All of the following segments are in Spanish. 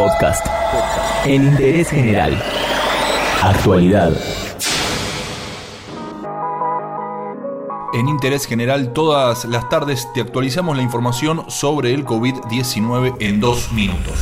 Podcast. En interés general. Actualidad. En Interés General, todas las tardes te actualizamos la información sobre el COVID-19 en dos minutos.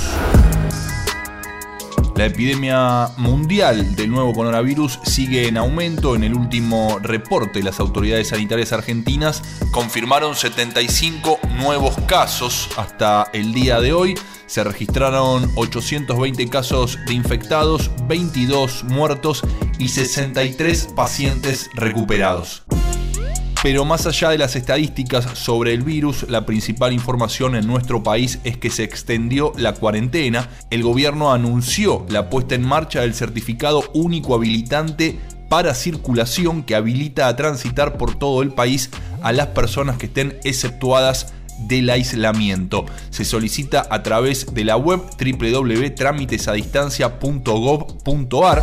La epidemia mundial del nuevo coronavirus sigue en aumento. En el último reporte, las autoridades sanitarias argentinas confirmaron 75 nuevos casos hasta el día de hoy. Se registraron 820 casos de infectados, 22 muertos y 63 pacientes recuperados. Pero más allá de las estadísticas sobre el virus, la principal información en nuestro país es que se extendió la cuarentena. El gobierno anunció la puesta en marcha del certificado único habilitante para circulación que habilita a transitar por todo el país a las personas que estén exceptuadas del aislamiento. Se solicita a través de la web www.trámitesadistancia.gov.ar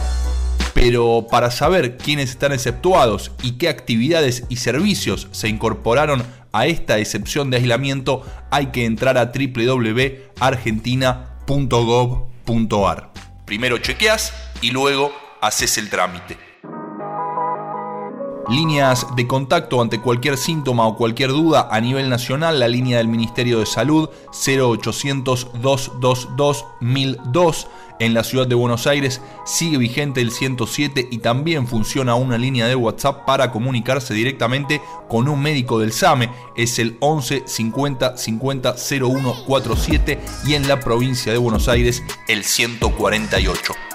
pero para saber quiénes están exceptuados y qué actividades y servicios se incorporaron a esta excepción de aislamiento, hay que entrar a www.argentina.gov.ar. Primero chequeas y luego haces el trámite. Líneas de contacto ante cualquier síntoma o cualquier duda a nivel nacional, la línea del Ministerio de Salud 0800 222 1002 en la ciudad de Buenos Aires sigue vigente el 107 y también funciona una línea de WhatsApp para comunicarse directamente con un médico del SAME. Es el 11 50 50 0147 y en la provincia de Buenos Aires el 148.